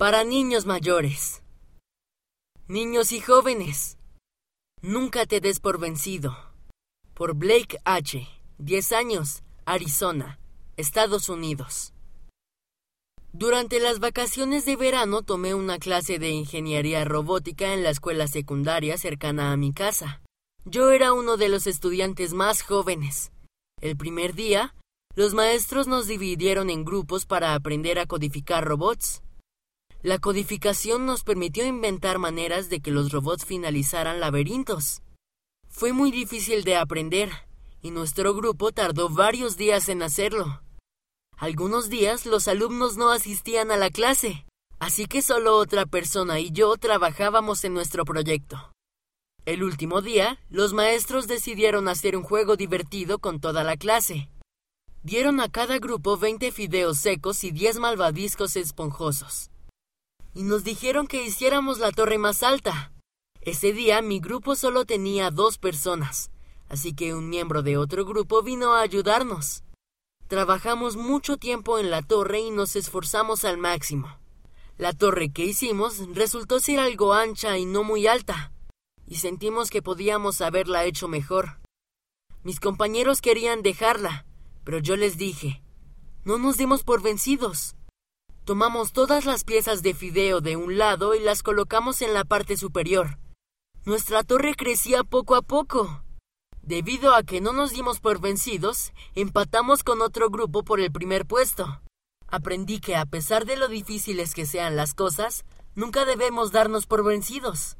Para niños mayores. Niños y jóvenes. Nunca te des por vencido. Por Blake H. 10 años, Arizona, Estados Unidos. Durante las vacaciones de verano tomé una clase de ingeniería robótica en la escuela secundaria cercana a mi casa. Yo era uno de los estudiantes más jóvenes. El primer día, los maestros nos dividieron en grupos para aprender a codificar robots. La codificación nos permitió inventar maneras de que los robots finalizaran laberintos. Fue muy difícil de aprender, y nuestro grupo tardó varios días en hacerlo. Algunos días los alumnos no asistían a la clase, así que solo otra persona y yo trabajábamos en nuestro proyecto. El último día, los maestros decidieron hacer un juego divertido con toda la clase. Dieron a cada grupo 20 fideos secos y 10 malvadiscos esponjosos. Y nos dijeron que hiciéramos la torre más alta. Ese día mi grupo solo tenía dos personas, así que un miembro de otro grupo vino a ayudarnos. Trabajamos mucho tiempo en la torre y nos esforzamos al máximo. La torre que hicimos resultó ser algo ancha y no muy alta, y sentimos que podíamos haberla hecho mejor. Mis compañeros querían dejarla, pero yo les dije, no nos dimos por vencidos. Tomamos todas las piezas de fideo de un lado y las colocamos en la parte superior. Nuestra torre crecía poco a poco. Debido a que no nos dimos por vencidos, empatamos con otro grupo por el primer puesto. Aprendí que a pesar de lo difíciles que sean las cosas, nunca debemos darnos por vencidos.